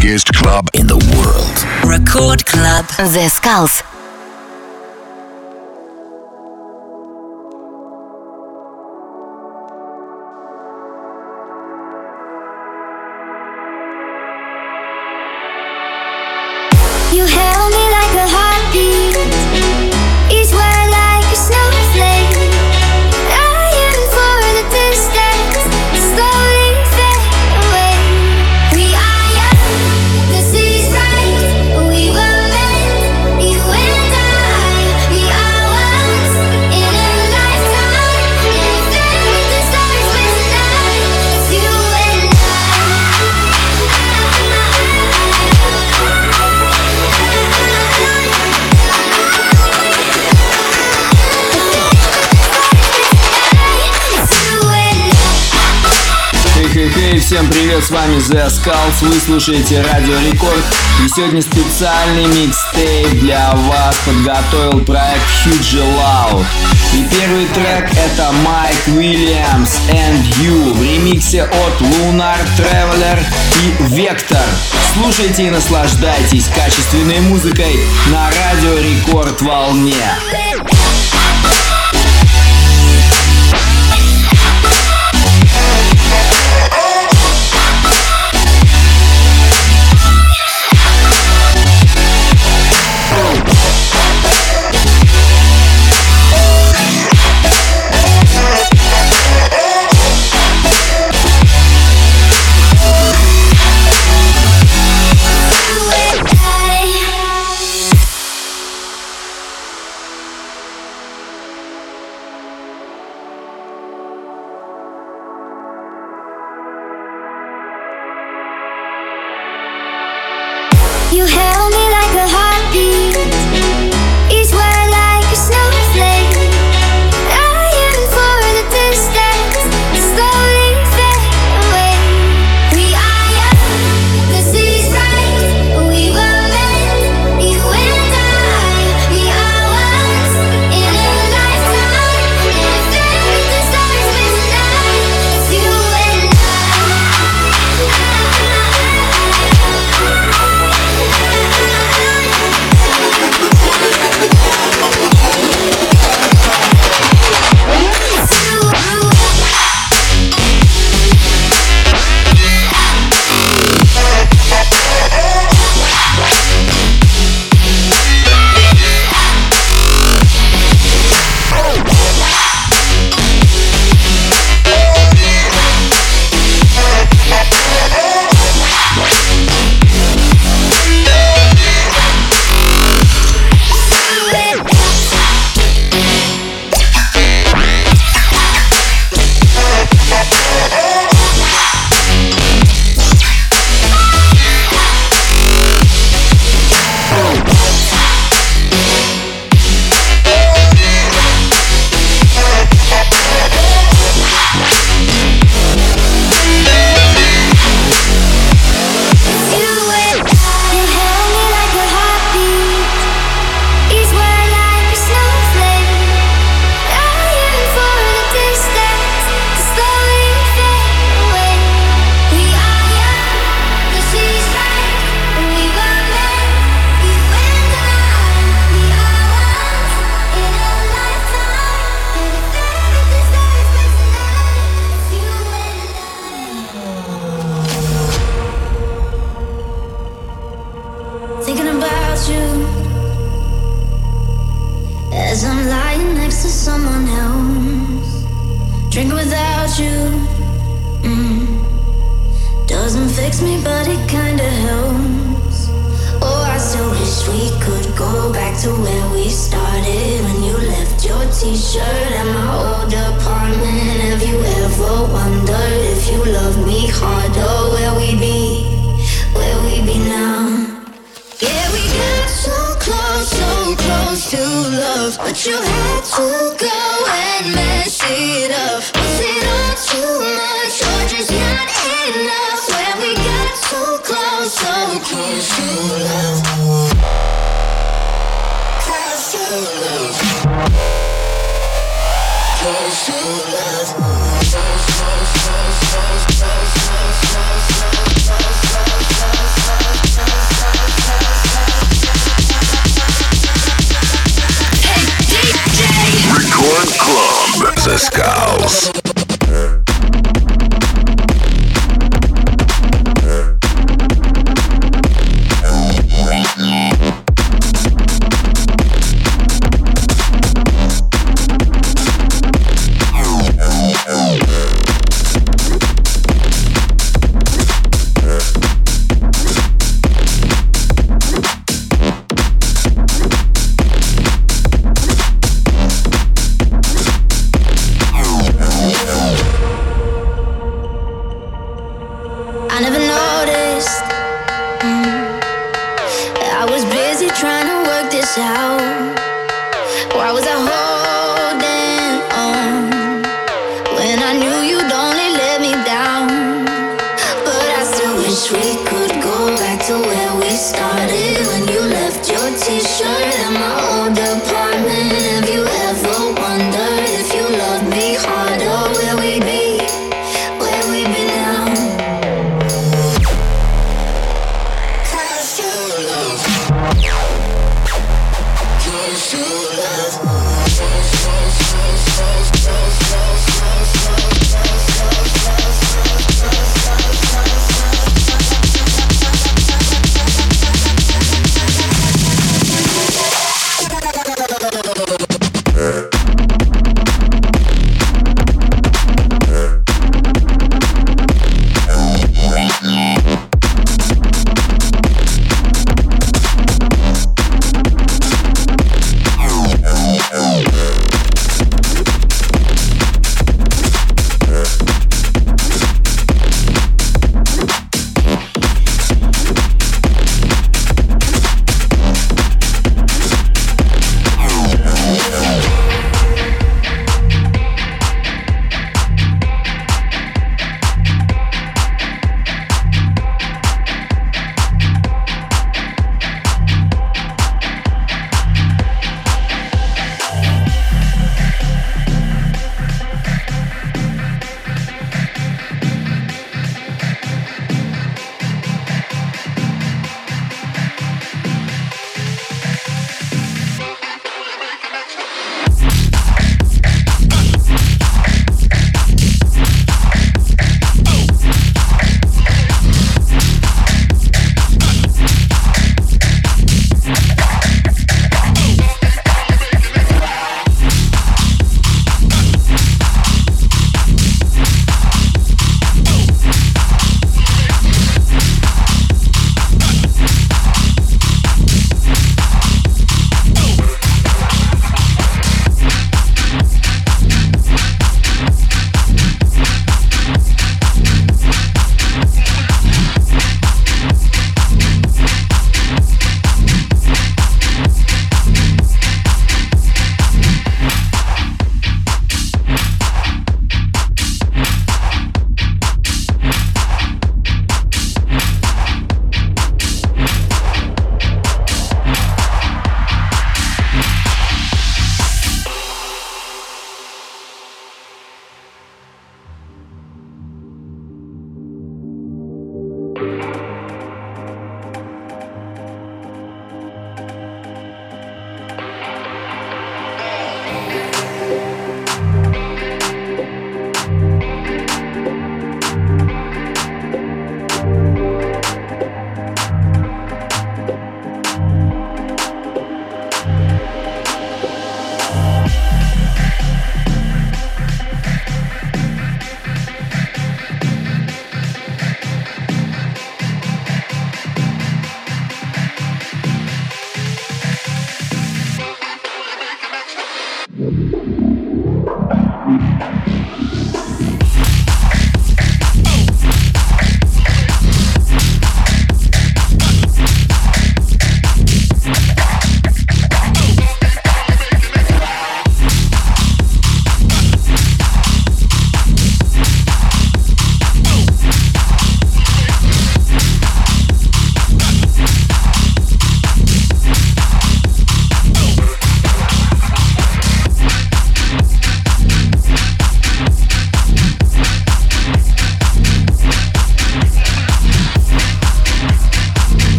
biggest club in the world. Record Club. The Skulls. Вами The Skulls, вы слушаете Радио Рекорд. И сегодня специальный микстейп для вас подготовил проект Huge Loud. И первый трек это Майк Уильямс and You В ремиксе от Lunar Traveler и Vector. Слушайте и наслаждайтесь качественной музыкой на Радио Рекорд волне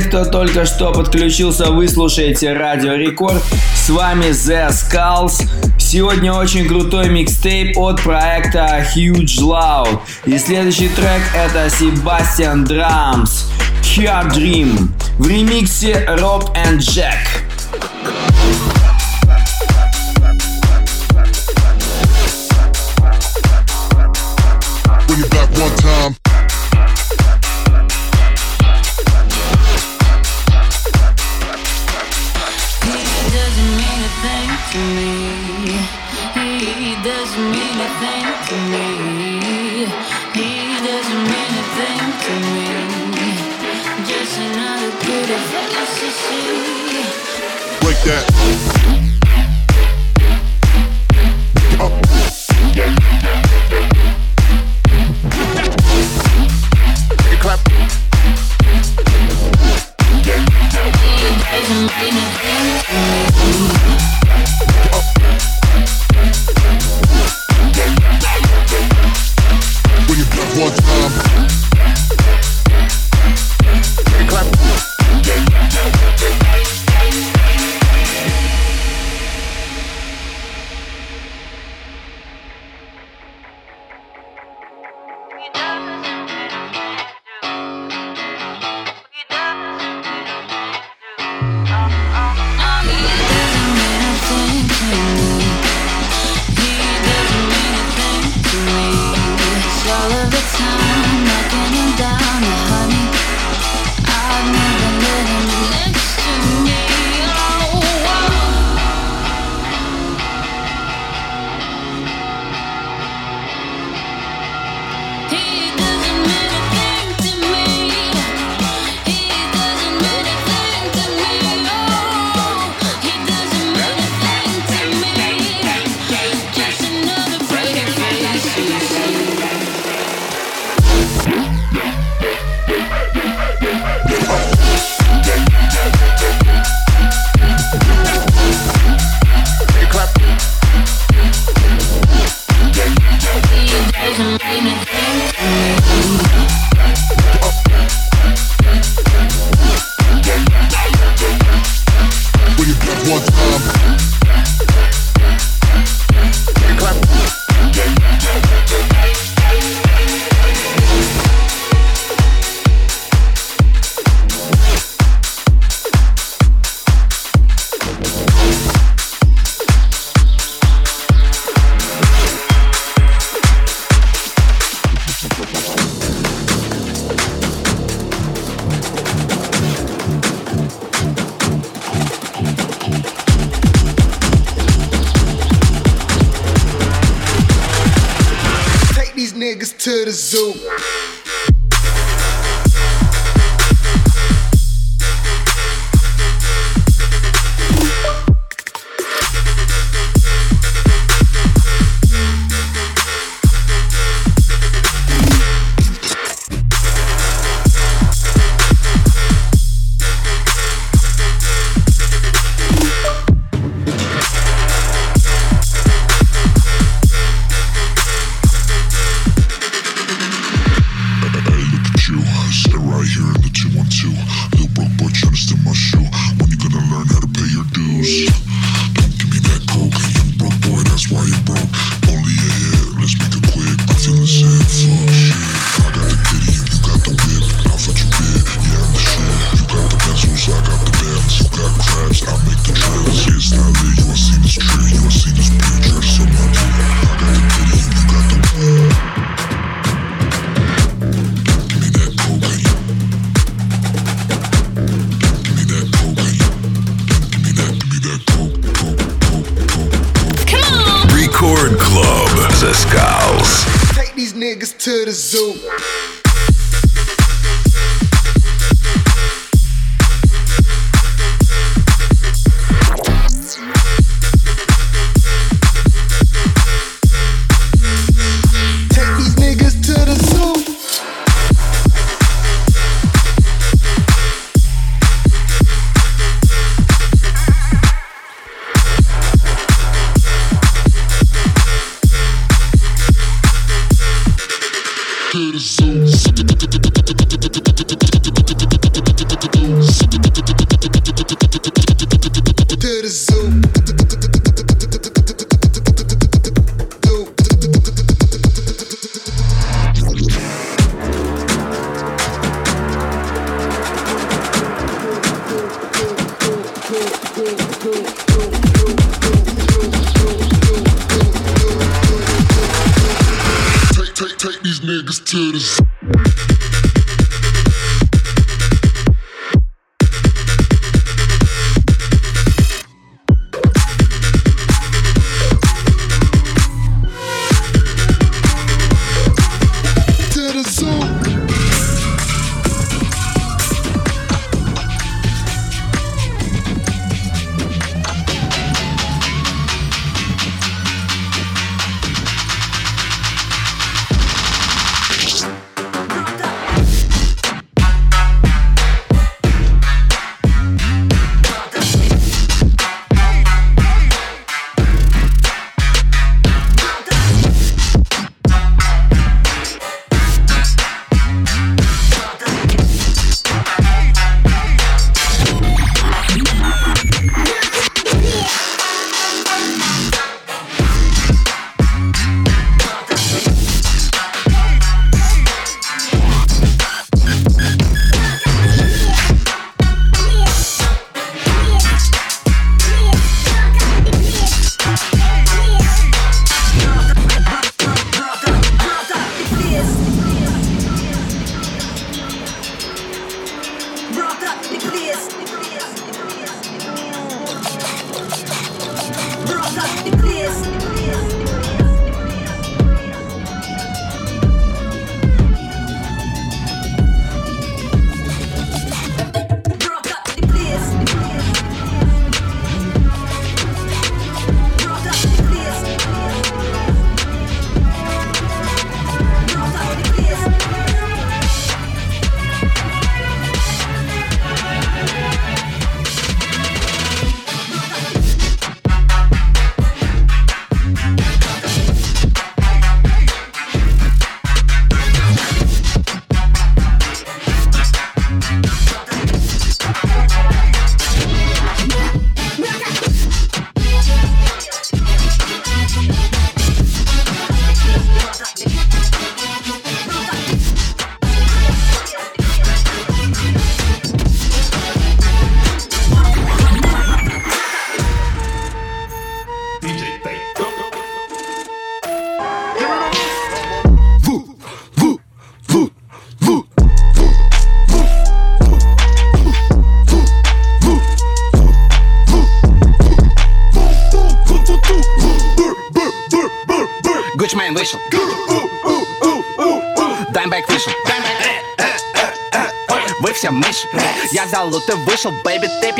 кто только что подключился, вы слушаете Радио Рекорд. С вами The Skulls. Сегодня очень крутой микстейп от проекта Huge Loud. И следующий трек это Sebastian Drums. Here Dream в ремиксе Rob and Jack.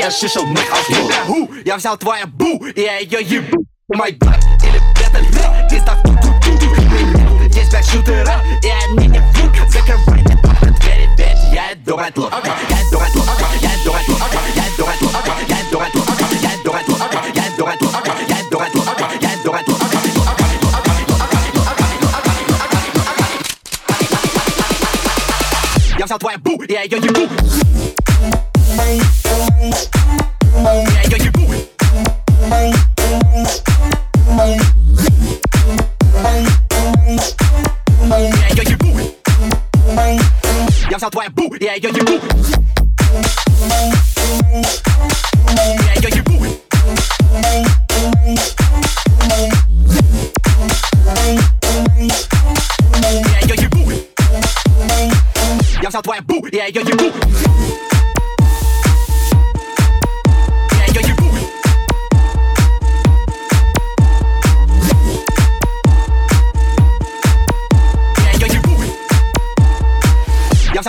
бэйби, ты пьяшишел Мы ху, я взял твою бу, и я ее ебу Мой брат или это ты, издав ту-ту-ту Здесь пять шутера, и они не врут Закрывайте двери, ведь я иду right look Я иду right look, я иду right look Я иду right look, я иду right look Я иду right look, я иду right look Я иду right look, я иду right look Я взял твою бу, и я ее ебу toi un bout et aïe du coup.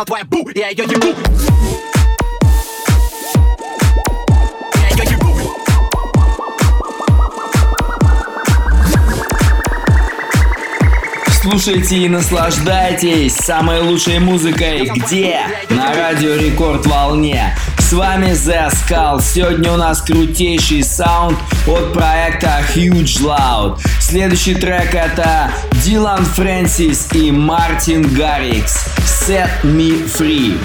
Я взял твою бу, Я ее ебу Слушайте и наслаждайтесь самой лучшей музыкой. Где? На радио Рекорд Волне. С вами The Skull. Сегодня у нас крутейший саунд от проекта Huge Loud. Следующий трек это Дилан Фрэнсис и Мартин Гаррикс. Set Me Free.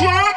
Check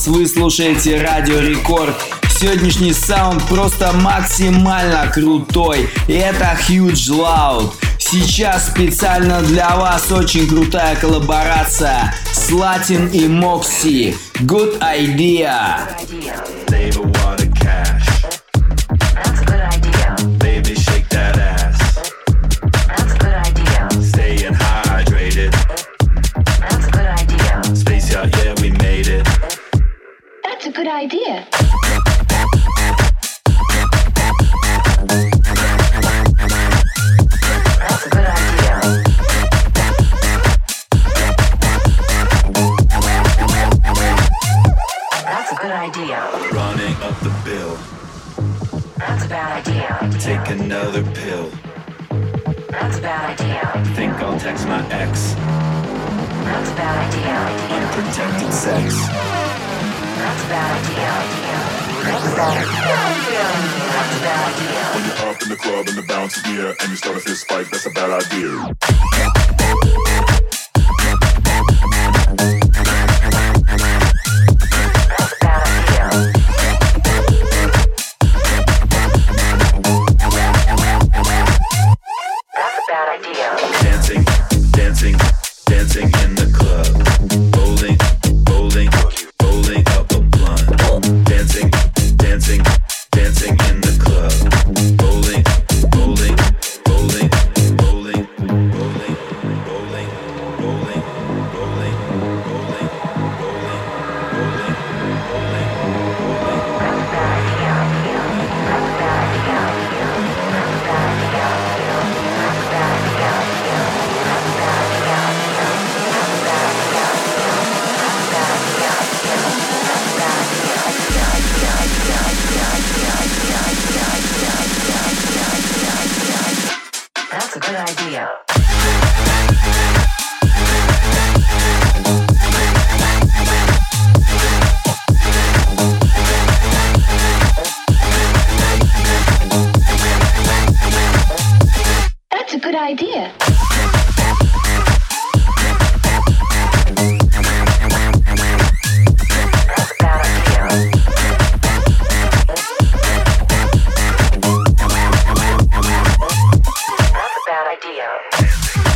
Skulls, вы слушаете Радио Рекорд. Сегодняшний саунд просто максимально крутой. И это Huge Loud. Сейчас специально для вас очень крутая коллаборация с Латин и Мокси. Good idea. Take another pill. That's a bad idea. Think I'll text my ex. That's a bad idea. Unprotected sex. That's a bad idea. That's a bad idea. That's a bad idea. When you're up in the club and the bounce is near and you start a fist fight, that's a bad idea. idea.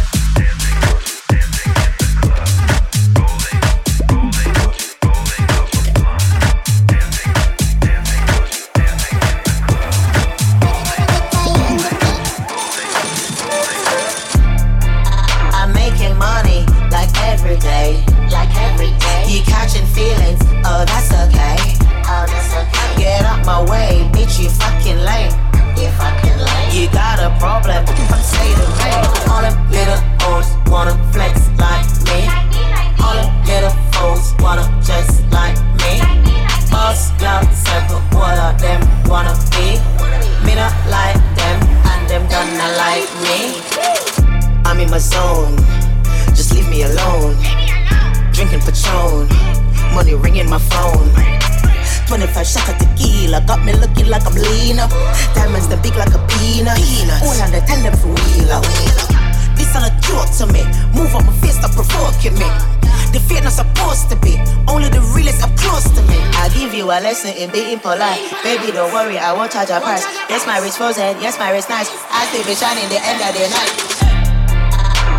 Charge a price. Yes, my wrist frozen. Yes, my wrist nice. I still be shining the end of the night.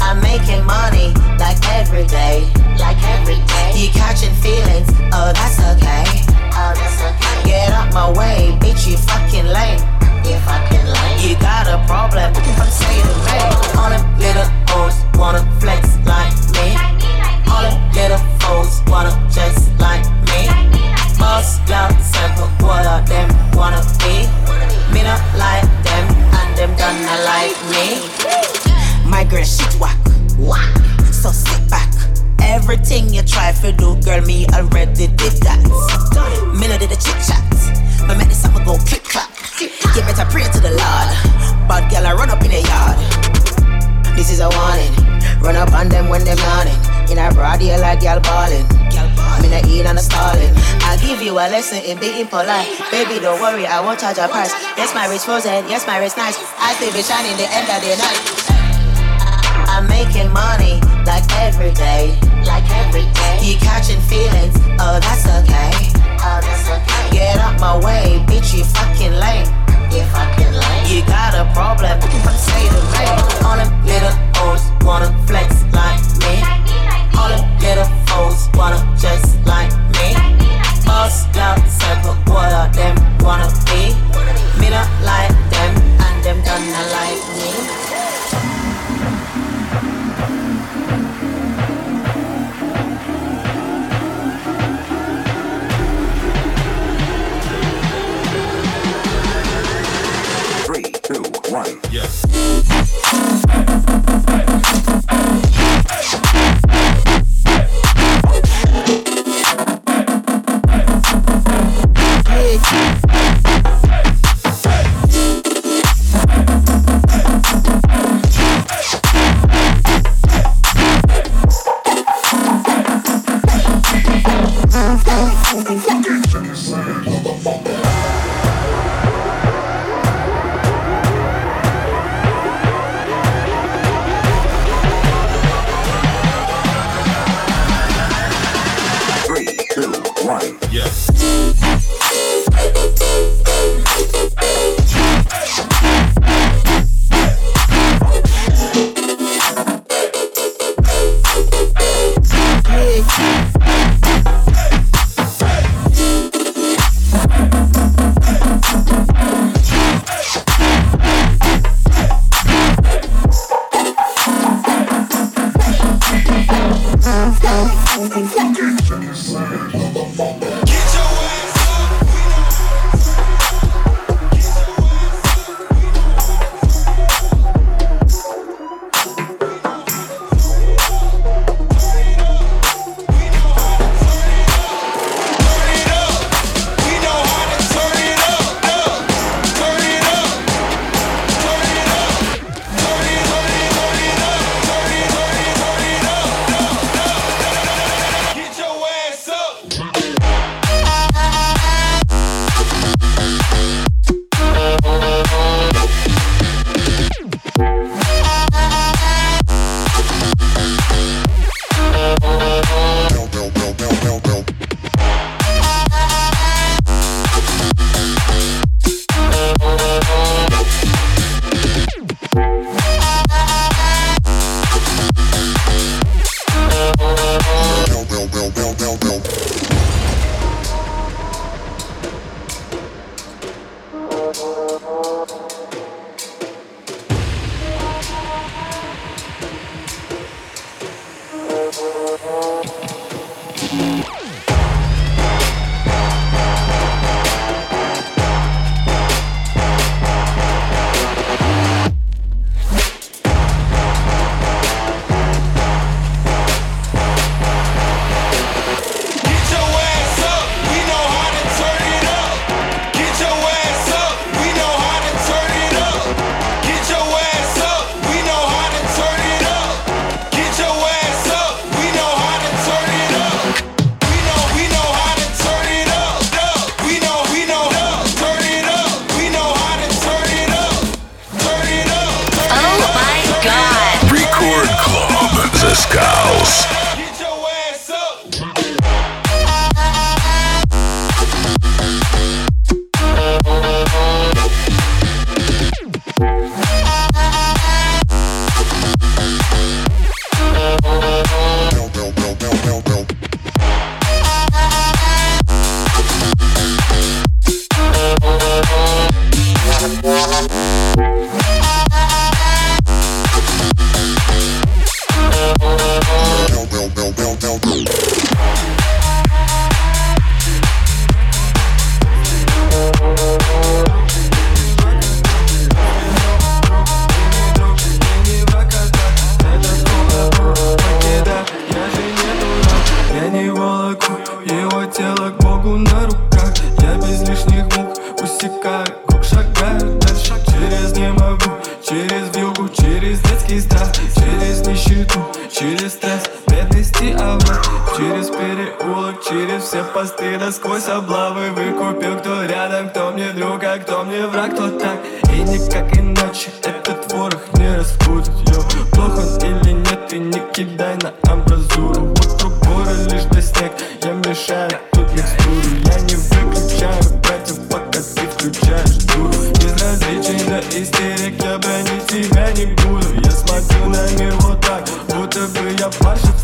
I'm making money like every day. Like every day. You catching feelings? Oh, that's okay. Oh, that's okay. Get out my way, bitch. You fucking lame. You fucking lame. You got a problem? Come say to me. All them little hoes wanna flex girl, me already did that. Me no did the chit chat. But make this summer go click clap. You better pray to the Lord. Bad girl, I run up in the yard. This is a warning. Run up on them when they're yawning. In a broad like y'all balling. you a lesson in being polite. Baby, don't worry, I won't charge a price. Yes, my wrist frozen, yes, my wrist nice. I still be shining the end of the night. I'm making money like every day, like every day. You catching feelings? Oh, that's okay. Oh, that's okay. Get out my way, bitch. You fucking lame. You fucking lame. You got a problem? Say the me. All them little hoes wanna flex like me. All them little hoes wanna just like me. Boss down simple, what are them wanna a bunch of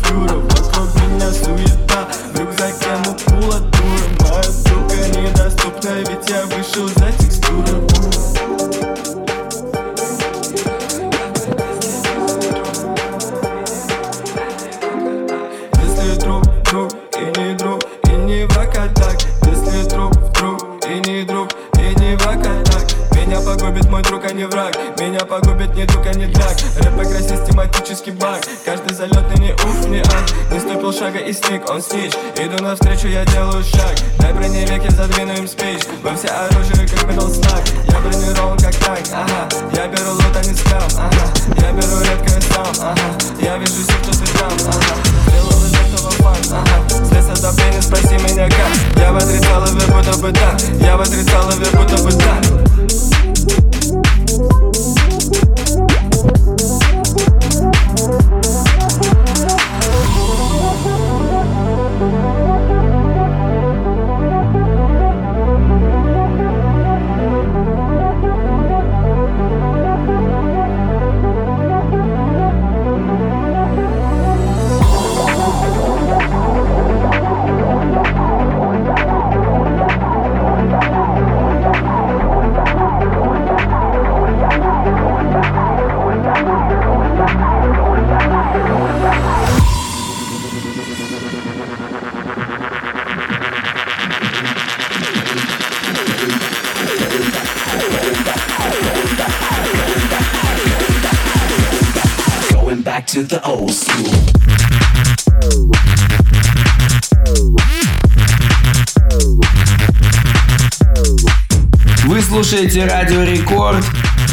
слушаете Радио Рекорд.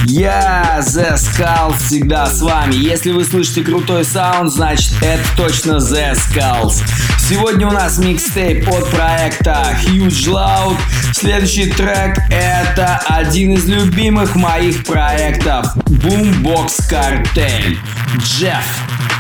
Я, The Skulls, всегда с вами. Если вы слышите крутой саунд, значит это точно The Skulls. Сегодня у нас микстейп от проекта Huge Loud. Следующий трек это один из любимых моих проектов Boombox Cartel. Джефф.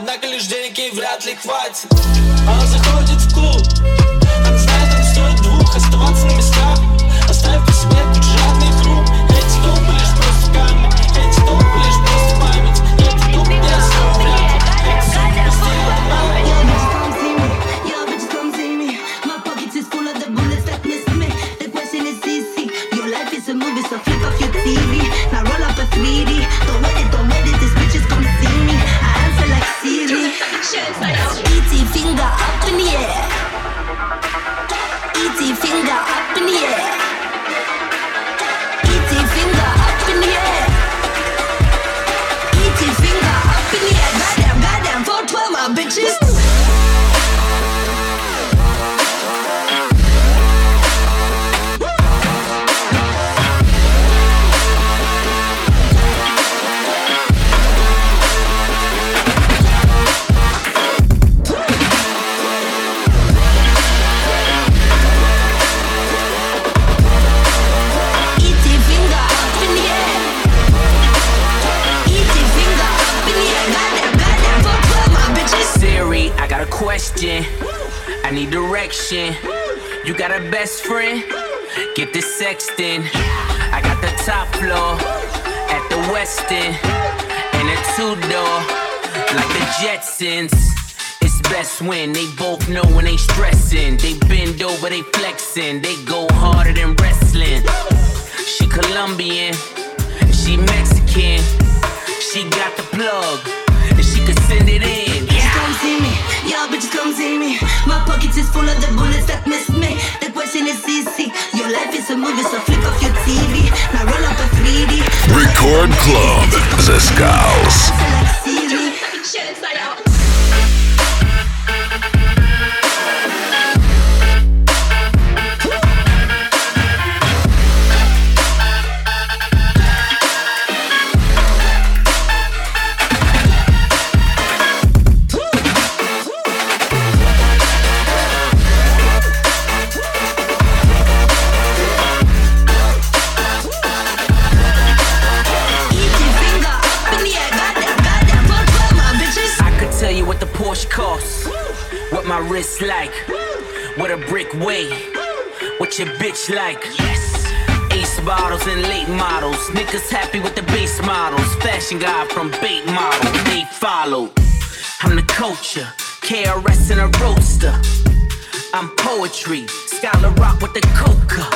Однако лишь денег ей вряд ли хватит. Она заходит в клуб You got a best friend? Get the sexting. I got the top floor at the Westin and a two door like the Jetsons. It's best when they both know when they stressing. They bend over, they flexing. They go harder than wrestling. She Colombian, she Mexican. She got the plug, and she can send it in. Bitches come see me. My pockets is full of the bullets that miss me. The question is easy. Your life is a movie, so flick off your TV. Now roll up a 3D. Record Club The wrist like, what a brick weigh, what your bitch like. Yes. Ace bottles and late models, niggas happy with the base models. Fashion guy from bait model, they follow. I'm the culture, KRS in a roaster. I'm poetry, scholar rock with the coca.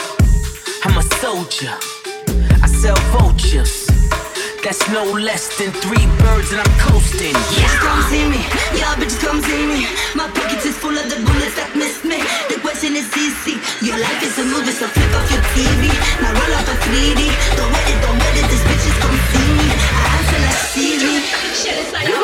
I'm a soldier, I sell vultures. That's no less than three birds and I'm coasting. Bitches come see me, y'all bitches come see me. My pockets is full of the bullets that miss me. The question is easy. Your life is a movie, so flip off your TV. Now roll up a 3D. Don't wait it, don't wait it, these bitches come see me. I answer like Siri. Shit inside out.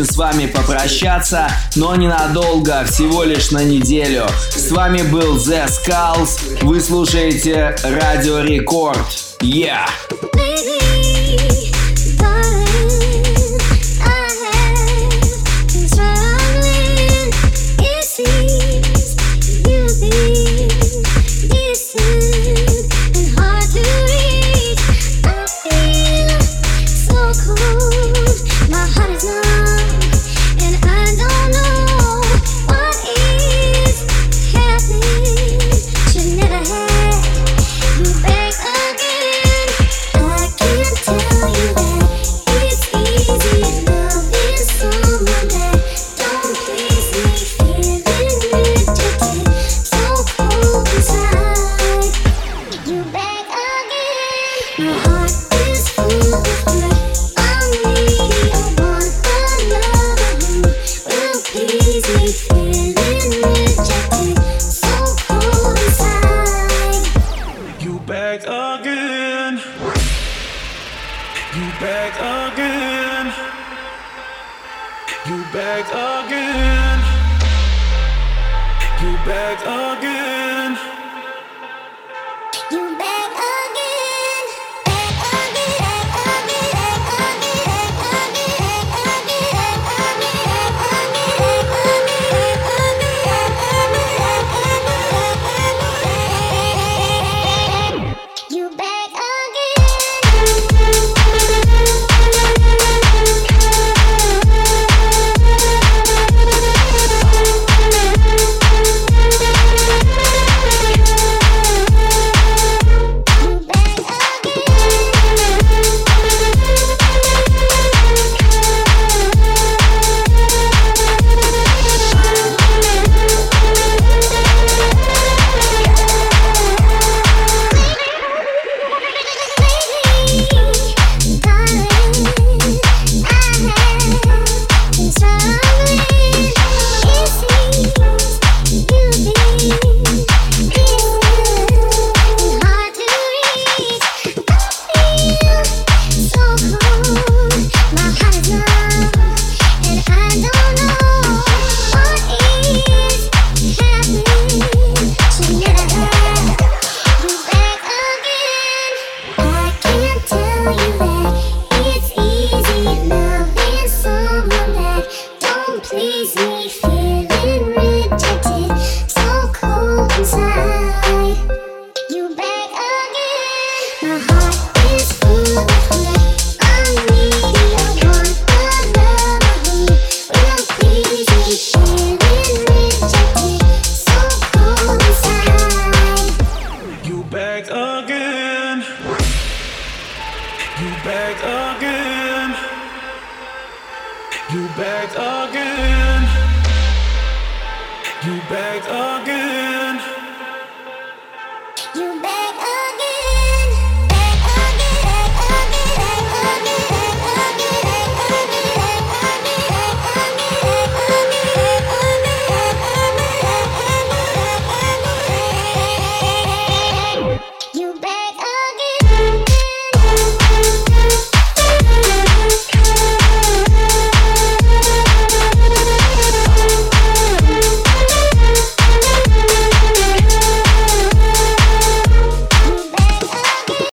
вынужден с вами попрощаться, но ненадолго, всего лишь на неделю. С вами был The Skulls, вы слушаете Радио Рекорд. Yeah!